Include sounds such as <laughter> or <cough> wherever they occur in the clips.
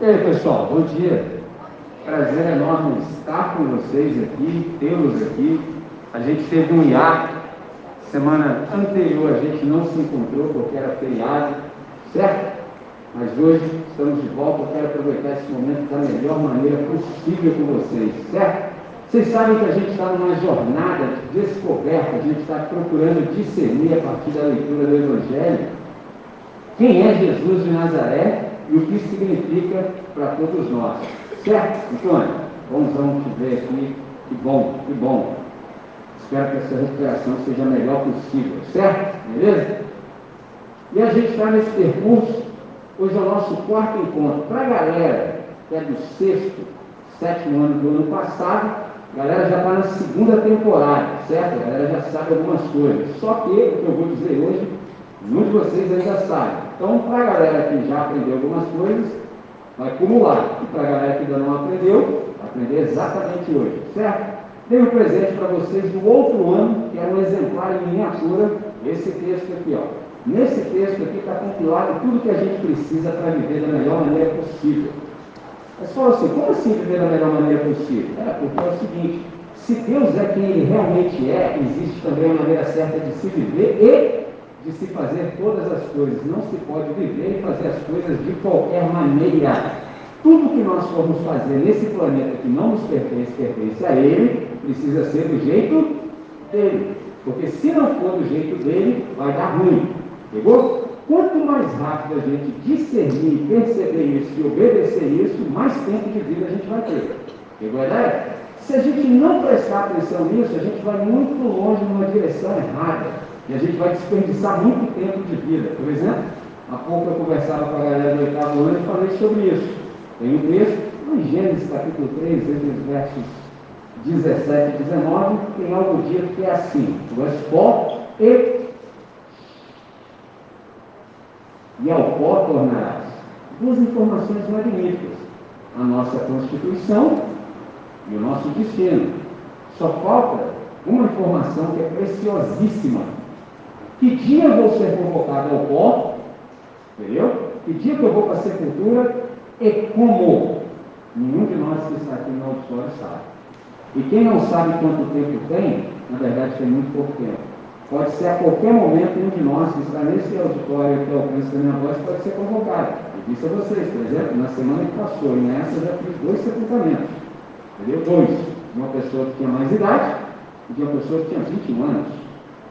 E aí, pessoal, bom dia. Prazer enorme estar com vocês aqui, tê-los aqui. A gente teve um hiato. Semana anterior a gente não se encontrou porque era feriado, certo? Mas hoje estamos de volta. Eu quero aproveitar esse momento da melhor maneira possível com vocês, certo? Vocês sabem que a gente está numa jornada de descoberta, a gente está procurando discernir a partir da leitura do Evangelho quem é Jesus de Nazaré e o que significa para todos nós. Certo, Antônio? Bonzão te ver aqui. Que bom, que bom. Espero que essa recuperação seja a melhor possível, certo? Beleza? E a gente está nesse percurso. Hoje é o nosso quarto encontro. Para a galera que é do sexto, sétimo ano do ano passado, a galera já está na segunda temporada, certo? A galera já sabe algumas coisas. Só que o que eu vou dizer hoje, muitos de vocês ainda sabem. Então, para a galera que já aprendeu algumas coisas, vai acumular. E para a galera que ainda não aprendeu, vai aprender exatamente hoje, certo? Dei um presente para vocês do outro ano, que é um exemplar em miniatura, esse texto aqui, ó. Nesse texto aqui está compilado tudo que a gente precisa para viver da melhor maneira possível. Mas fala assim, como assim viver da melhor maneira possível? É, porque é o seguinte, se Deus é quem Ele realmente é, existe também a maneira certa de se viver e de se fazer todas as coisas. Não se pode viver e fazer as coisas de qualquer maneira. Tudo que nós formos fazer nesse planeta que não nos pertence, pertence a Ele, precisa ser do jeito dele. Porque se não for do jeito dele, vai dar ruim. Pegou? Quanto mais rápido a gente discernir, perceber isso e obedecer isso, mais tempo de vida a gente vai ter. Pegou a ideia? Se a gente não prestar atenção nisso, a gente vai muito longe numa direção errada. E a gente vai desperdiçar muito tempo de vida. Por exemplo, há pouco eu conversava com a galera do oitavo ano e falei sobre isso. Tem um texto, em Gênesis capítulo 3, entre os versos 17 e 19, tem algo dito que é assim: Tu és pó e, e ao pó tornarás. Duas informações magníficas: a nossa constituição e o nosso destino. Só falta uma informação que é preciosíssima que dia eu vou ser convocado ao pó? Entendeu? Que dia que eu vou para a sepultura? E como? Nenhum de nós que está aqui no auditório sabe. E quem não sabe quanto tempo tem, na verdade tem muito pouco tempo. Pode ser a qualquer momento um de nós que está nesse auditório que alcança da minha voz pode ser convocado. Eu disse a vocês, por exemplo, na semana que passou, e nessa eu já fiz dois sepultamentos. Entendeu? Dois. Uma pessoa que tinha mais idade e de uma pessoa que tinha 21 anos.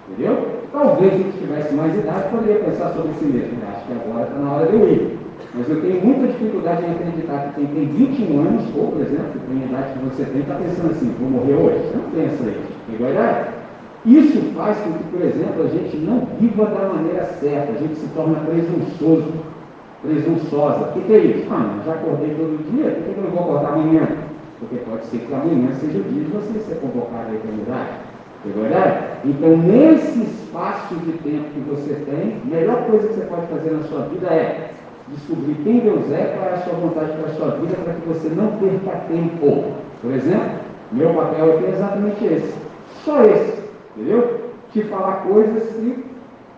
Entendeu? Talvez se tivesse mais idade, poderia pensar sobre si mesmo. Acho que agora está na hora de eu ir. Mas eu tenho muita dificuldade em acreditar que quem tem 21 anos, ou por exemplo, que tem a idade que você tem, está pensando assim, vou morrer hoje. Não pensa isso. Pegou a ideia? Isso faz com que, por exemplo, a gente não viva da maneira certa, a gente se torna presunçoso, presunçosa. O que, que é isso? Ah, já acordei todo dia, por que eu não vou acordar amanhã? Porque pode ser que amanhã seja o dia de você ser convocado à eternidade. Ideia? Então, nesse espaço de tempo que você tem, a melhor coisa que você pode fazer na sua vida é descobrir quem Deus é, qual é a sua vontade para a sua vida, para que você não perca tempo. Por exemplo, meu papel aqui é exatamente esse. Só esse. Entendeu? Te falar coisas que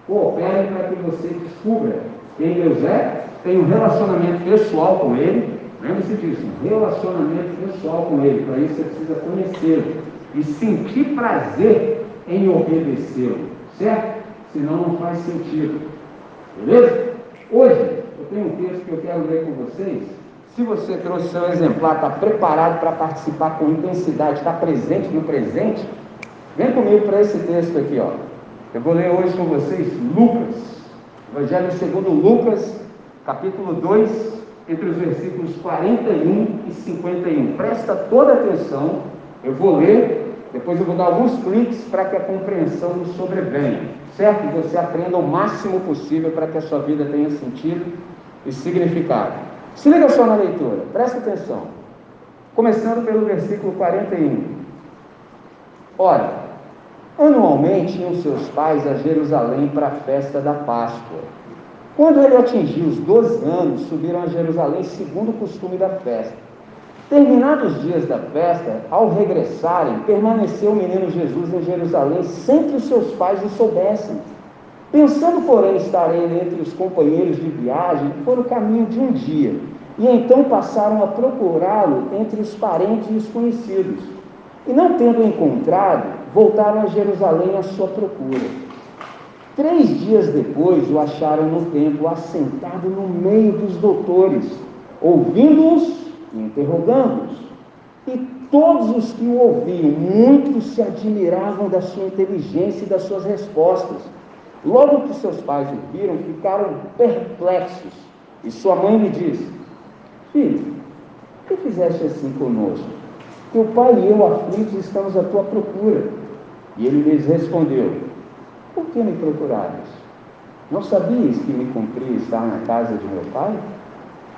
cooperem para que você descubra quem Deus é, tem um relacionamento pessoal com Ele. Lembre-se disso, um relacionamento pessoal com Ele. Para isso você precisa conhecê-lo e sentir prazer em obedecê-lo, certo? Senão não faz sentido. Beleza? Hoje eu tenho um texto que eu quero ler com vocês. Se você trouxe seu exemplar, está preparado para participar com intensidade, está presente no presente, vem comigo para esse texto aqui, ó. Eu vou ler hoje com vocês Lucas, Evangelho segundo Lucas, capítulo 2, entre os versículos 41 e 51. Presta toda atenção, eu vou ler depois eu vou dar alguns cliques para que a compreensão nos sobrevenha, certo? E você aprenda o máximo possível para que a sua vida tenha sentido e significado. Se liga só na leitura, presta atenção. Começando pelo versículo 41. Ora, anualmente iam seus pais a Jerusalém para a festa da Páscoa. Quando ele atingiu os 12 anos, subiram a Jerusalém segundo o costume da festa. Terminados os dias da festa, ao regressarem, permaneceu o menino Jesus em Jerusalém sem que os seus pais o soubessem. Pensando, porém, estar ele entre os companheiros de viagem, no caminho de um dia. e então passaram a procurá-lo entre os parentes e os conhecidos. E não tendo encontrado, voltaram a Jerusalém à sua procura. Três dias depois o acharam no templo, assentado no meio dos doutores, ouvindo-os interrogando-os. E todos os que o ouviam, muitos se admiravam da sua inteligência e das suas respostas. Logo que seus pais o viram, ficaram perplexos. E sua mãe lhe disse: Filho, que fizeste assim conosco? Teu pai e eu, aflitos, estamos à tua procura. E ele lhes respondeu: Por que me procurares? Não sabias que me cumpria estar na casa de meu pai?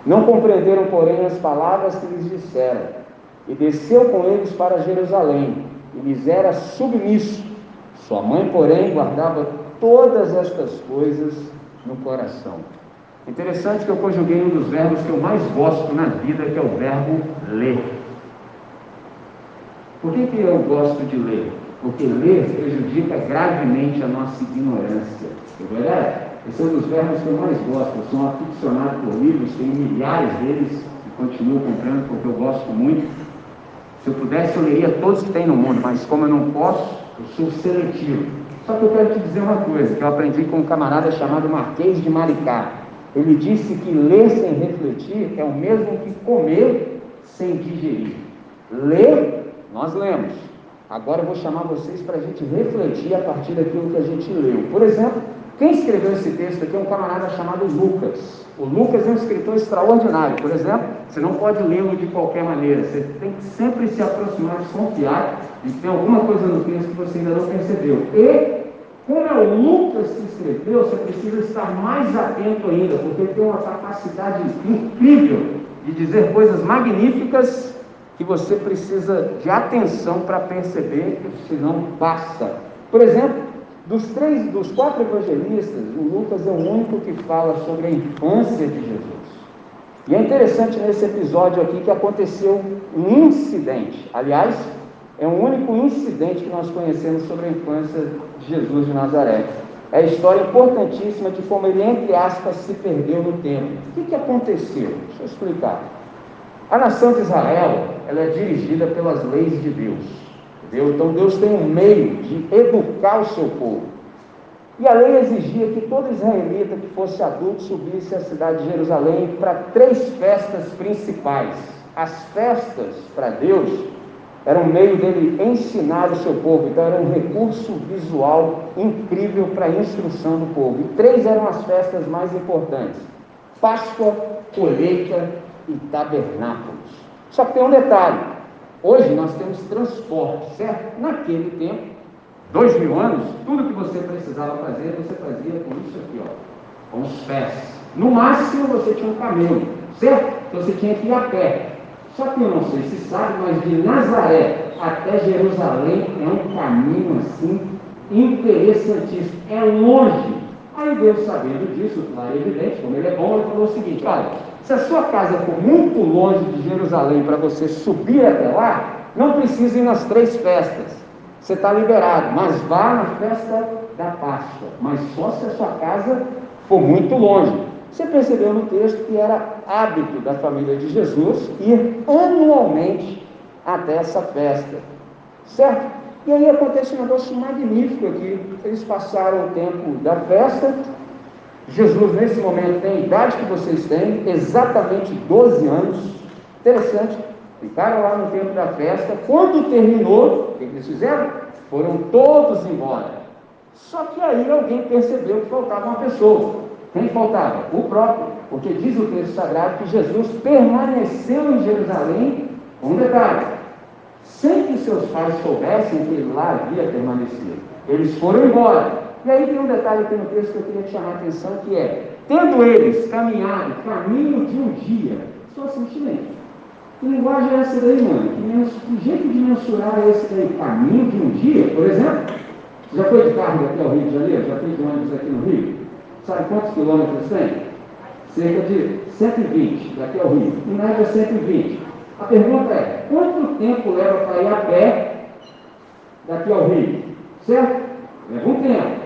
Não compreenderam, porém, as palavras que lhes disseram. E desceu com eles para Jerusalém, e lhes era submisso. Sua mãe, porém, guardava todas estas coisas no coração. Interessante que eu conjuguei um dos verbos que eu mais gosto na vida, que é o verbo ler. Por que, que eu gosto de ler? Porque ler prejudica gravemente a nossa ignorância. É verdade? Esse é um dos verbos que eu mais gosto. Eu sou um aficionado por livros, tenho milhares deles e continuo comprando porque eu gosto muito. Se eu pudesse, eu leria todos que tem no mundo, mas como eu não posso, eu sou seletivo. Só que eu quero te dizer uma coisa, que eu aprendi com um camarada chamado Marquês de Maricá. Ele disse que ler sem refletir é o mesmo que comer sem digerir. Ler, nós lemos. Agora eu vou chamar vocês para a gente refletir a partir daquilo que a gente leu. Por exemplo, quem escreveu esse texto aqui é um camarada chamado Lucas. O Lucas é um escritor extraordinário. Por exemplo, você não pode lê-lo de qualquer maneira. Você tem que sempre se aproximar, desconfiar de tem alguma coisa no texto que você ainda não percebeu. E como é o Lucas que escreveu, você precisa estar mais atento ainda, porque ele tem uma capacidade incrível de dizer coisas magníficas que você precisa de atenção para perceber, senão passa. Por exemplo, dos três, dos quatro evangelistas, o Lucas é o único que fala sobre a infância de Jesus. E é interessante nesse episódio aqui que aconteceu um incidente. Aliás, é o único incidente que nós conhecemos sobre a infância de Jesus de Nazaré. É a história importantíssima de como ele, entre aspas, se perdeu no tempo. O que, que aconteceu? Deixa eu explicar. A nação de Israel ela é dirigida pelas leis de Deus. Entendeu? Então Deus tem um meio de educar o seu povo. E a lei exigia que todo israelita que fosse adulto subisse à cidade de Jerusalém para três festas principais. As festas para Deus era um meio dele ensinar o seu povo, então era um recurso visual incrível para a instrução do povo. E três eram as festas mais importantes: Páscoa, colheita e tabernáculos. Só que tem um detalhe: hoje nós temos transporte, certo? Naquele tempo, dois mil anos, tudo que você precisava fazer, você fazia com isso aqui, ó, com os pés. No máximo você tinha um camelo, certo? Então você tinha que ir a pé. Só que eu não sei se sabe, mas de Nazaré até Jerusalém é um caminho assim interessantíssimo. É longe. Aí Deus, sabendo disso, claro, evidente, como ele é bom, ele falou o seguinte: olha, se a sua casa for muito longe de Jerusalém para você subir até lá, não precisa ir nas três festas. Você está liberado, mas vá na festa da Páscoa, mas só se a sua casa for muito longe. Você percebeu no texto que era hábito da família de Jesus ir anualmente até essa festa, certo? E aí acontece um negócio magnífico aqui. Eles passaram o tempo da festa. Jesus, nesse momento, tem a idade que vocês têm, exatamente 12 anos. Interessante. Ficaram lá no tempo da festa. Quando terminou, o que eles fizeram? Foram todos embora. Só que aí alguém percebeu que faltava uma pessoa. Quem faltava? O próprio, porque diz o texto sagrado que Jesus permaneceu em Jerusalém, um detalhe, sem que seus pais soubessem que ele lá havia permanecido. Eles foram embora. E aí tem um detalhe aqui no texto que eu queria te chamar a atenção, que é, tendo eles caminhado caminho de um dia, só simplesmente. Que linguagem é essa daí, mano? Que, que jeito de mensurar é esse daí? Caminho de um dia, por exemplo? Já foi de carro aqui ao Rio de Janeiro? Já foi de ônibus aqui no Rio? Sabe quantos quilômetros tem? Cerca de 120 daqui ao Rio. Em média 120. A pergunta é, quanto tempo leva para ir a pé daqui ao Rio? Certo? Leva um tempo.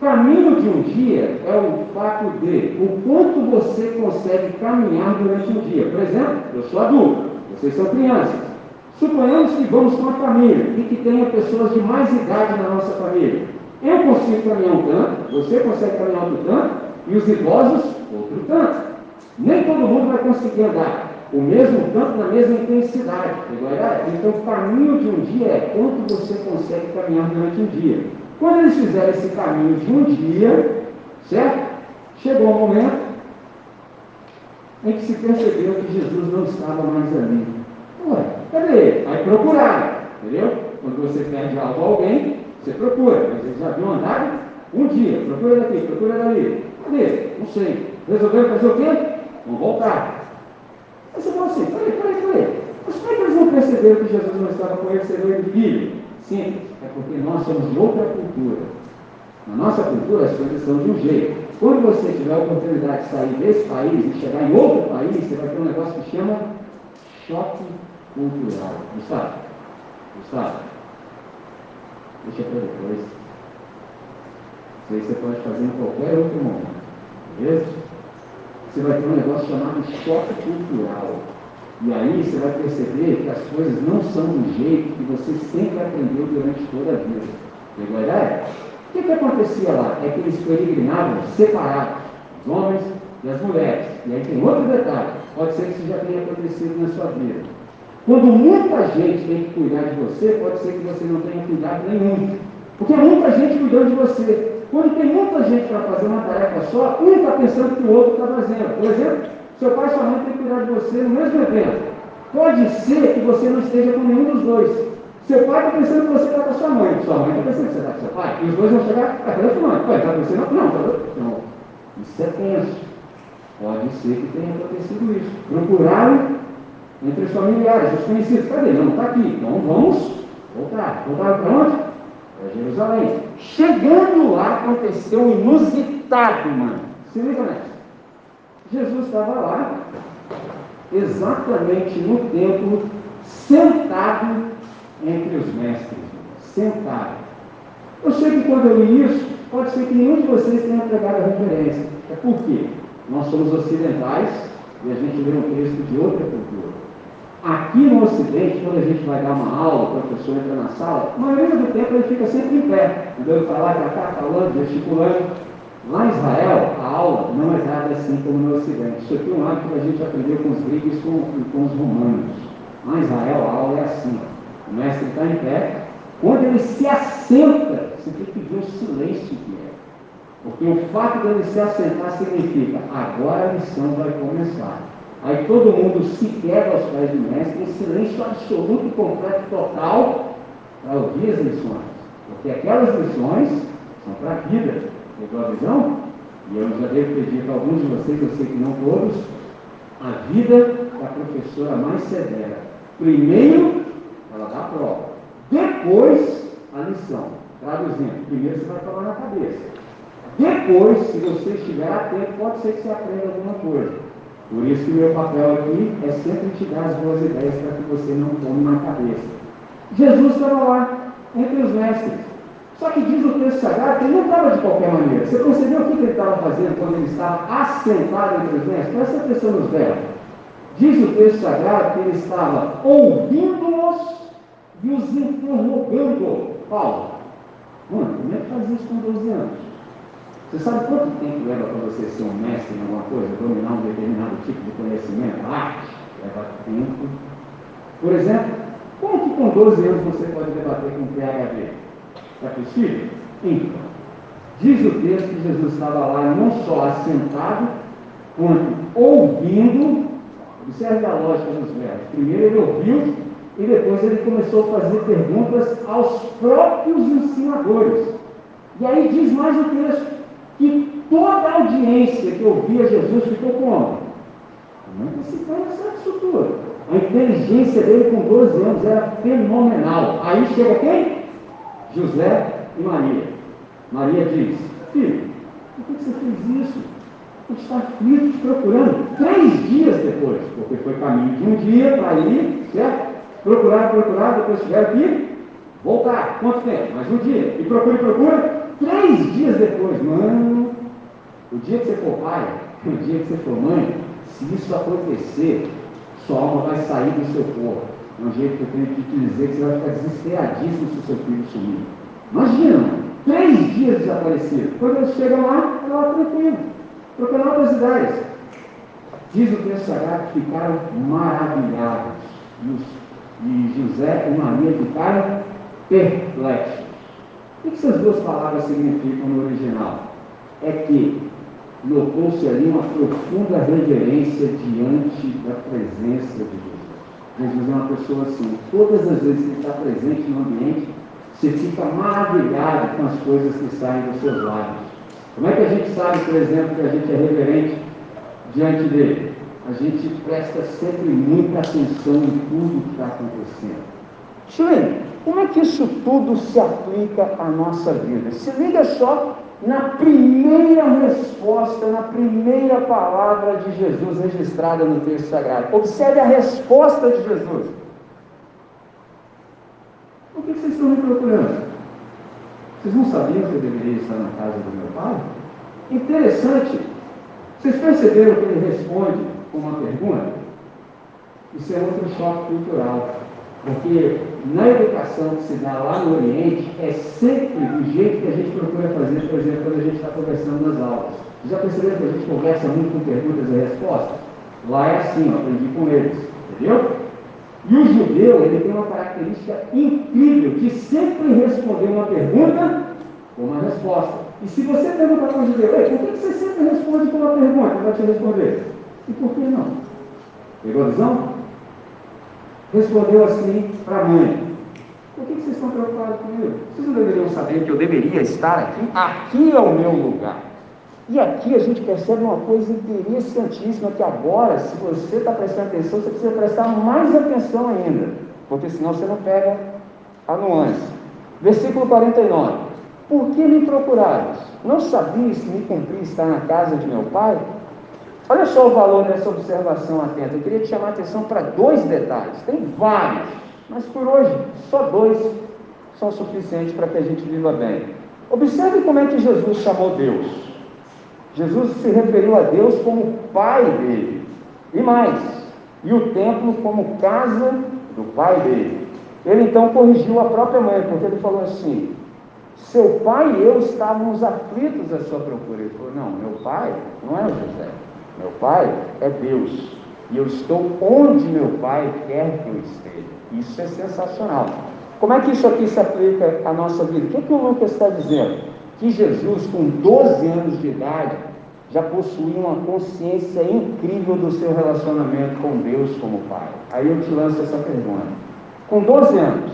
Caminho de um dia é o fato de o quanto você consegue caminhar durante um dia. Por exemplo, eu sou adulto, vocês são crianças. Suponhamos que vamos com uma família e que tenha pessoas de mais idade na nossa família. Eu consigo caminhar um tanto, você consegue caminhar outro tanto, e os idosos, outro tanto. Nem todo mundo vai conseguir andar o mesmo tanto na mesma intensidade. Então, o caminho de um dia é quanto você consegue caminhar durante um dia. Quando eles fizeram esse caminho de um dia, certo? Chegou um momento em que se percebeu que Jesus não estava mais ali. Ué, cadê ele? Aí procuraram, entendeu? Quando você perde algo a alguém, você procura, mas eles já haviam andado um dia, procura daqui, procura dali. Cadê? Não sei. Resolveram fazer o quê? Vamos voltar. Aí você fala assim, peraí, peraí, peraí. Mas como é que eles não perceberam que Jesus não estava com eles, sendo ele? Simples, é porque nós somos de outra cultura. Na nossa cultura as coisas são de um jeito. Quando você tiver a oportunidade de sair desse país e chegar em outro país, você vai ter um negócio que chama choque cultural. Gustavo? Gustavo? Deixa para depois. Isso aí você pode fazer em qualquer outro momento. Beleza? Você vai ter um negócio chamado choque cultural. E aí você vai perceber que as coisas não são do jeito que você sempre aprendeu durante toda a vida. Pegou a ideia? O que, que acontecia lá? É que eles peregrinavam separados, os homens e as mulheres. E aí tem outro detalhe, pode ser que isso já tenha acontecido na sua vida. Quando muita gente tem que cuidar de você, pode ser que você não tenha cuidado nenhum. Porque muita gente cuidou de você. Quando tem muita gente para fazer uma tarefa só, um está pensando que o outro está fazendo. Por exemplo, seu pai e sua mãe têm que cuidar de você no mesmo evento. Pode ser que você não esteja com nenhum dos dois. Seu pai está pensando que você está com a sua mãe. Sua mãe está pensando que você está com seu pai. E os dois vão chegar, está com a sua mãe. Pai, está pensando? Não, está Não. Isso é tenso. Pode ser que tenha acontecido isso. Procuraram entre os familiares, os conhecidos. Cadê? Não, está aqui. Então vamos voltar. Voltar para onde? Para Jerusalém. Chegando lá, aconteceu um inusitado, mano. Se liga nessa. Jesus estava lá, exatamente no templo, sentado entre os mestres. Sentado. Eu sei que quando eu li isso, pode ser que nenhum de vocês tenha pegado a referência. É por quê? Nós somos ocidentais e a gente lê um texto de outra cultura. Aqui no Ocidente, quando a gente vai dar uma aula, o professor entra na sala, a maioria do tempo ele fica sempre em pé, andando para lá, para cá, falando, gesticulando. Lá em Israel, a aula não é dada assim como no Ocidente. Isso aqui é um hábito que a gente aprendeu com os gregos e com, os romanos. Lá em Israel, a aula é assim. O mestre está em pé. Quando ele se assenta, você tem que ver o silêncio que é. Porque o fato dele se assentar significa agora a lição vai começar. Aí todo mundo se quebra aos pés do mestre em silêncio absoluto, completo, total, para ouvir as lições. Porque aquelas lições são para a vida. Pegou a visão? E eu já devo ter dito a alguns de vocês, eu sei que não todos, a vida da professora mais severa. Primeiro, ela dá a prova. Depois, a lição. Traduzindo, primeiro você vai falar na cabeça. Depois, se você estiver atento, pode ser que você aprenda alguma coisa. Por isso que o meu papel aqui é sempre te dar as boas ideias para que você não tome na cabeça. Jesus estava lá, entre os mestres. Só que diz o texto sagrado que ele não estava de qualquer maneira. Você percebeu o que ele estava fazendo quando ele estava assentado entre os mestres? Presta atenção nos verbos. Diz o texto sagrado que ele estava ouvindo-os e os interrogando. Paulo, mano, como é que faz isso com 12 anos? Você sabe quanto tempo leva para você ser um mestre em alguma coisa, dominar um determinado tipo de conhecimento, arte? Leva tempo. Por exemplo, como que com 12 anos você pode debater com um PHD? É possível? Então, diz o texto que Jesus estava lá não só assentado, quanto ouvindo. Observe a lógica dos verbos. Primeiro ele ouviu e depois ele começou a fazer perguntas aos próprios ensinadores. E aí diz mais o texto que toda a audiência que ouvia Jesus ficou como? Não se sabe tudo. A inteligência dele com 12 anos era fenomenal. Aí chega quem? José e Maria. Maria diz: Filho, por que você fez isso? A está aflito te procurando. Três dias depois, porque foi caminho de um dia para ir, certo? Procurar, procurar, depois tiveram que voltar. Quanto tempo? Mais um dia. E procura, procura. Três dias depois, mano, o dia que você for pai, <laughs> o dia que você for mãe, se isso acontecer, sua alma vai sair do seu corpo. Um jeito que eu tenho que te dizer que você vai ficar desesperadíssimo se o seu filho sumir. Imagina, três dias desaparecido. Quando eles chegam lá, ela lá tranquilo, trocando outras ideias. Diz o texto sagrado que ficaram maravilhados. E, os, José e Maria ficaram perplexos. O que essas duas palavras significam no original? É que notou-se ali uma profunda reverência diante da presença de Jesus. Jesus é uma pessoa assim, todas as vezes que está presente no ambiente, você fica maravilhado com as coisas que saem dos seus lábios. Como é que a gente sabe, por exemplo, que a gente é reverente diante dele? A gente presta sempre muita atenção em tudo que está acontecendo. Chile, como é que isso tudo se aplica à nossa vida? Se liga só na primeira resposta, na primeira palavra de Jesus registrada no texto sagrado. Observe a resposta de Jesus. O que vocês estão me procurando? Vocês não sabiam que eu deveria estar na casa do meu pai? Interessante. Vocês perceberam que ele responde com uma pergunta? Isso é outro choque cultural. Porque na educação que se dá lá no Oriente, é sempre do jeito que a gente procura fazer, por exemplo, quando a gente está conversando nas aulas. Já perceberam que a gente conversa muito com perguntas e respostas? Lá é assim, eu aprendi com eles, entendeu? E o judeu, ele tem uma característica incrível de sempre responder uma pergunta com uma resposta. E se você perguntar para o judeu, por que você sempre responde com uma pergunta? Ele vai te responder. E por que não? Pegou a visão? Respondeu assim para a mãe: Por que vocês estão preocupados comigo? Vocês não deveriam saber que eu deveria estar aqui? Aqui é o meu lugar. E aqui a gente percebe uma coisa interessantíssima: que agora, se você está prestando atenção, você precisa prestar mais atenção ainda, porque senão você não pega a nuance. Versículo 49: Por que me procurares? Não sabias que me cumpri estar na casa de meu pai? Olha só o valor dessa observação atenta. Eu queria te chamar a atenção para dois detalhes. Tem vários, mas por hoje só dois são suficientes para que a gente viva bem. Observe como é que Jesus chamou Deus. Jesus se referiu a Deus como pai dele. E mais, e o templo como casa do pai dele. Ele então corrigiu a própria mãe, porque ele falou assim: seu pai e eu estávamos aflitos à sua procura. Ele falou: não, meu pai não é o José. Meu Pai é Deus. E eu estou onde meu Pai quer que eu esteja. Isso é sensacional. Como é que isso aqui se aplica à nossa vida? O que, é que o Lucas está dizendo? Que Jesus, com 12 anos de idade, já possuía uma consciência incrível do seu relacionamento com Deus como Pai. Aí eu te lanço essa pergunta. Com 12 anos,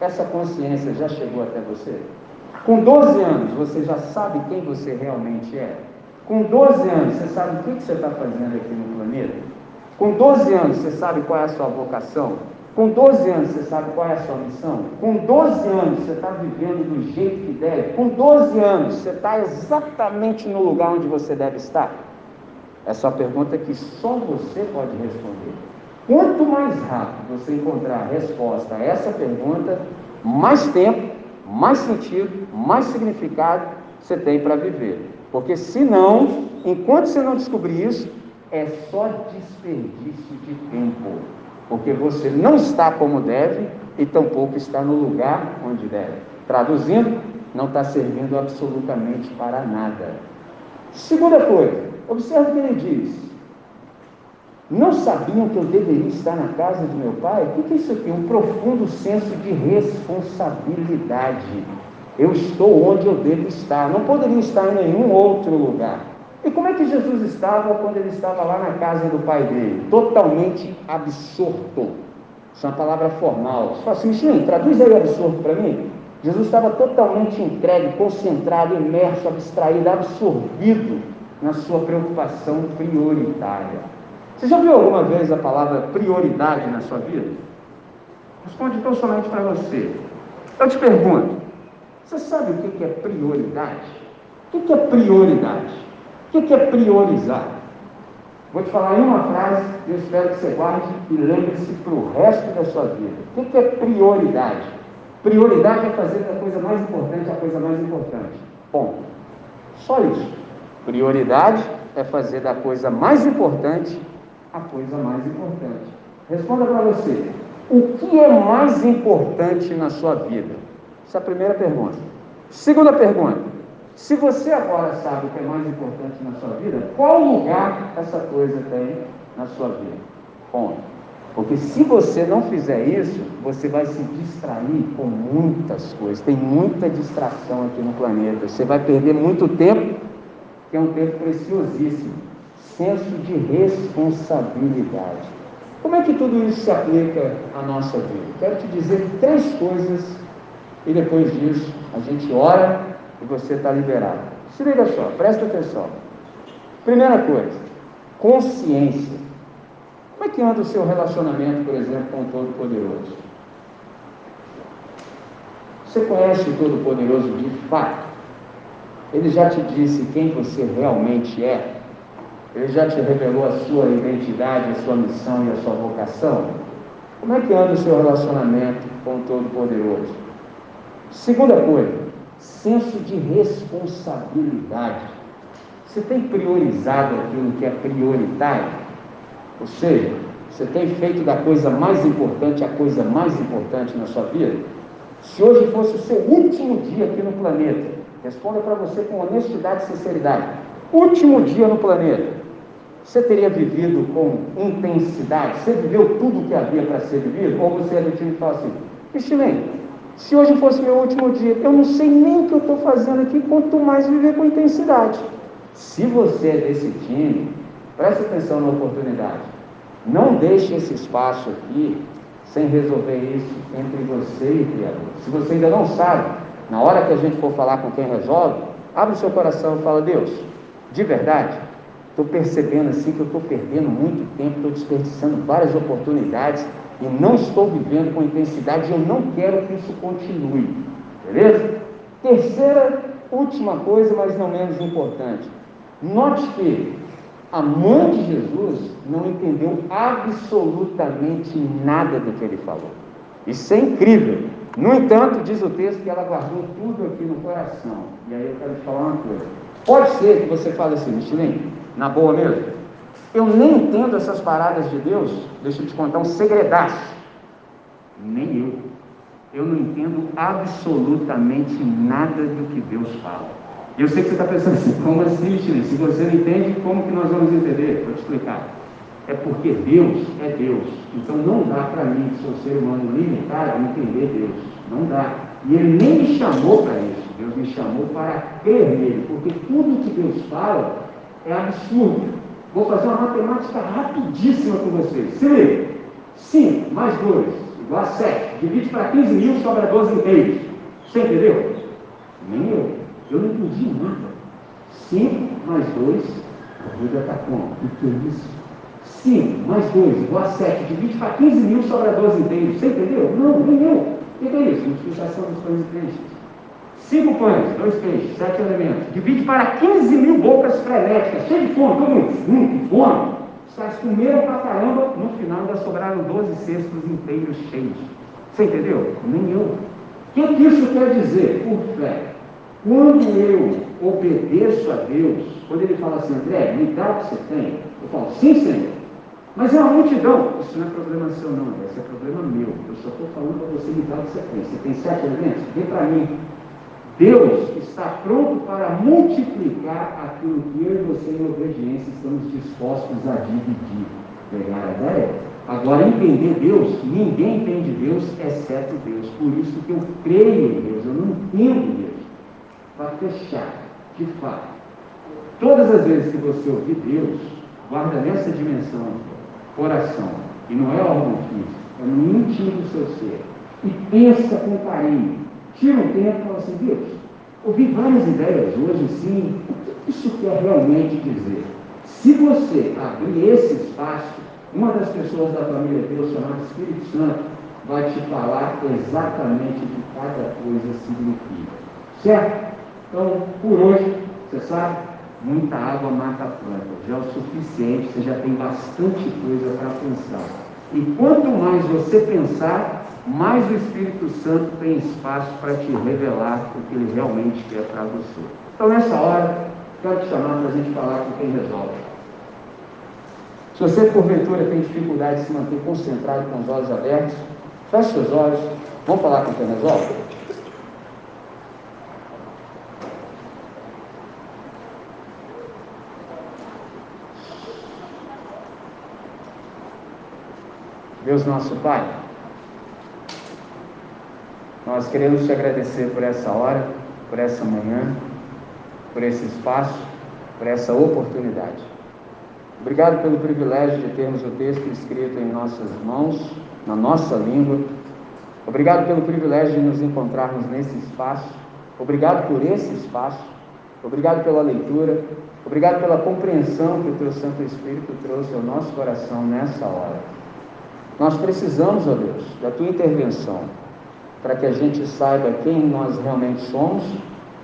essa consciência já chegou até você? Com 12 anos, você já sabe quem você realmente é? Com 12 anos, você sabe o que você está fazendo aqui no planeta? Com 12 anos, você sabe qual é a sua vocação? Com 12 anos, você sabe qual é a sua missão? Com 12 anos, você está vivendo do jeito que deve? Com 12 anos, você está exatamente no lugar onde você deve estar? Essa é uma pergunta que só você pode responder. Quanto mais rápido você encontrar a resposta a essa pergunta, mais tempo, mais sentido, mais significado você tem para viver. Porque senão, enquanto você não descobrir isso, é só desperdício de tempo. Porque você não está como deve e tampouco está no lugar onde deve. Traduzindo, não está servindo absolutamente para nada. Segunda coisa, observe o que ele diz. Não sabiam que eu deveria estar na casa de meu pai? O que é isso aqui? Um profundo senso de responsabilidade. Eu estou onde eu devo estar. Não poderia estar em nenhum outro lugar. E como é que Jesus estava quando ele estava lá na casa do pai dele? Totalmente absorto. Isso é uma palavra formal. Você fala assim, Michelin, traduz aí absorto para mim. Jesus estava totalmente entregue, concentrado, imerso, abstraído, absorvido na sua preocupação prioritária. Você já viu alguma vez a palavra prioridade na sua vida? Responde somente para você. Eu te pergunto, você sabe o que é prioridade? O que é prioridade? O que é priorizar? Vou te falar em uma frase, eu espero que você guarde e lembre-se para o resto da sua vida. O que é prioridade? Prioridade é fazer da coisa mais importante a coisa mais importante. Ponto. Só isso. Prioridade é fazer da coisa mais importante a coisa mais importante. Responda para você. O que é mais importante na sua vida? Essa é a primeira pergunta. Segunda pergunta. Se você agora sabe o que é mais importante na sua vida, qual lugar essa coisa tem na sua vida? Ponto. Porque se você não fizer isso, você vai se distrair com muitas coisas. Tem muita distração aqui no planeta. Você vai perder muito tempo, que é um tempo preciosíssimo. Senso de responsabilidade. Como é que tudo isso se aplica à nossa vida? Quero te dizer três coisas e depois disso a gente ora e você está liberado. Se liga só, presta atenção. Primeira coisa, consciência. Como é que anda o seu relacionamento, por exemplo, com o Todo-Poderoso? Você conhece o Todo-Poderoso de fato? Ele já te disse quem você realmente é? Ele já te revelou a sua identidade, a sua missão e a sua vocação? Como é que anda o seu relacionamento com o Todo-Poderoso? Segunda coisa, senso de responsabilidade. Você tem priorizado aquilo que é prioritário? Ou seja, você tem feito da coisa mais importante a coisa mais importante na sua vida? Se hoje fosse o seu último dia aqui no planeta, responda para você com honestidade e sinceridade: último dia no planeta, você teria vivido com intensidade? Você viveu tudo o que havia para ser vivido? Ou você é do time que fala assim: Estilene, se hoje fosse meu último dia, eu não sei nem o que eu estou fazendo aqui, quanto mais viver com intensidade. Se você é desse time, preste atenção na oportunidade. Não deixe esse espaço aqui sem resolver isso entre você e o Criador. Se você ainda não sabe, na hora que a gente for falar com quem resolve, abre o seu coração e fala, Deus, de verdade, estou percebendo assim que eu estou perdendo muito tempo, estou desperdiçando várias oportunidades e não estou vivendo com intensidade eu não quero que isso continue. Beleza? Terceira, última coisa, mas não menos importante. Note que a mãe de Jesus não entendeu absolutamente nada do que ele falou. Isso é incrível. No entanto, diz o texto que ela guardou tudo aqui no coração. E aí eu quero te falar uma coisa. Pode ser que você fale assim, Michelin, na boa mesmo, eu nem entendo essas paradas de Deus. Deixa eu te contar um segredaço. Nem eu. Eu não entendo absolutamente nada do que Deus fala. Eu sei que você está pensando assim, como assim, Chile? Se você não entende, como que nós vamos entender? Vou te explicar. É porque Deus é Deus. Então não dá para mim, que sou ser humano limitado, entender Deus. Não dá. E Ele nem me chamou para isso. Deus me chamou para crer nele. Porque tudo que Deus fala é absurdo. Vou fazer uma matemática rapidíssima com vocês. Se liga. 5 mais 2 igual a 7. Divide para 15 mil, sobra 12 inteiros. Você entendeu? Nem eu. Eu não entendi nada. 5 mais 2, a Bíblia está como? O que é isso? 5 mais 2 igual a 7, divide para 15 mil, sobra 12 inteiros. Você entendeu? Não, nem eu. O que é isso? Multiplicação dos pães e peixes. 5 pães, 2 peixes, 7 elementos. Divide para 15 mil bocas frenéticas, cheio de fome, todo mundo, hum, fome. Os comeram pra caramba, no final ainda sobraram 12 cestos inteiros cheios. Você entendeu? Nem eu. O que, que isso quer dizer? Por fé. Quando eu obedeço a Deus, quando ele fala assim, André, me dá o que você tem, eu falo, sim, Senhor. Mas é uma multidão. Isso não é problema seu, não, esse é problema meu. Eu só estou falando para você me dar o que você tem. Você tem sete elementos? Vem para mim. Deus está pronto para multiplicar aquilo que eu e você, em obediência, estamos dispostos a dividir. Pegar a ideia? Agora, entender Deus, ninguém entende Deus exceto Deus. Por isso que eu creio em Deus, eu não entendo Deus para fechar, de fato. Todas as vezes que você ouvir Deus, guarda nessa dimensão, coração, e não é órgão físico, é no íntimo do seu ser, e pensa com carinho. Tira um tempo e fala assim, Deus, ouvi várias ideias hoje, sim, o que isso quer realmente dizer? Se você abrir esse espaço, uma das pessoas da família de Deus, chamada Espírito Santo, vai te falar exatamente o que cada coisa significa. Certo? Então, por hoje, você sabe, muita água mata a planta. Já é o suficiente, você já tem bastante coisa para pensar. E quanto mais você pensar, mais o Espírito Santo tem espaço para te revelar o que ele realmente quer para você. Então, nessa hora, quero te chamar para a gente falar com quem resolve. Se você, porventura, tem dificuldade de se manter concentrado com os olhos abertos, feche seus olhos. Vamos falar com quem resolve? Deus nosso Pai, nós queremos te agradecer por essa hora, por essa manhã, por esse espaço, por essa oportunidade. Obrigado pelo privilégio de termos o texto escrito em nossas mãos, na nossa língua. Obrigado pelo privilégio de nos encontrarmos nesse espaço. Obrigado por esse espaço. Obrigado pela leitura. Obrigado pela compreensão que o Teu Santo Espírito trouxe ao nosso coração nessa hora. Nós precisamos, ó Deus, da tua intervenção para que a gente saiba quem nós realmente somos,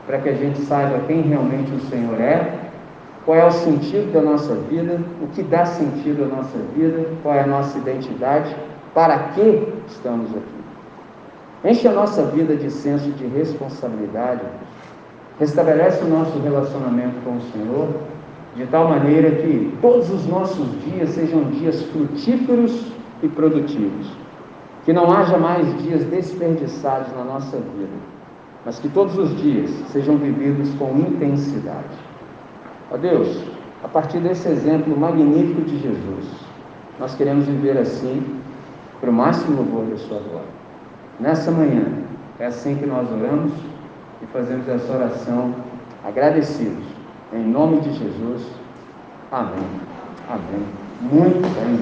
para que a gente saiba quem realmente o Senhor é, qual é o sentido da nossa vida, o que dá sentido à nossa vida, qual é a nossa identidade, para que estamos aqui. Enche a nossa vida de senso de responsabilidade, restabelece o nosso relacionamento com o Senhor, de tal maneira que todos os nossos dias sejam dias frutíferos e produtivos. Que não haja mais dias desperdiçados na nossa vida, mas que todos os dias sejam vividos com intensidade. Ó Deus, a partir desse exemplo magnífico de Jesus, nós queremos viver assim, para o máximo louvor da Sua glória. Nessa manhã, é assim que nós oramos e fazemos essa oração agradecidos. Em nome de Jesus. Amém. Amém. Muito bem.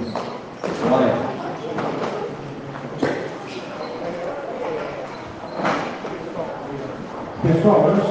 Glória. Pessoal, olha só.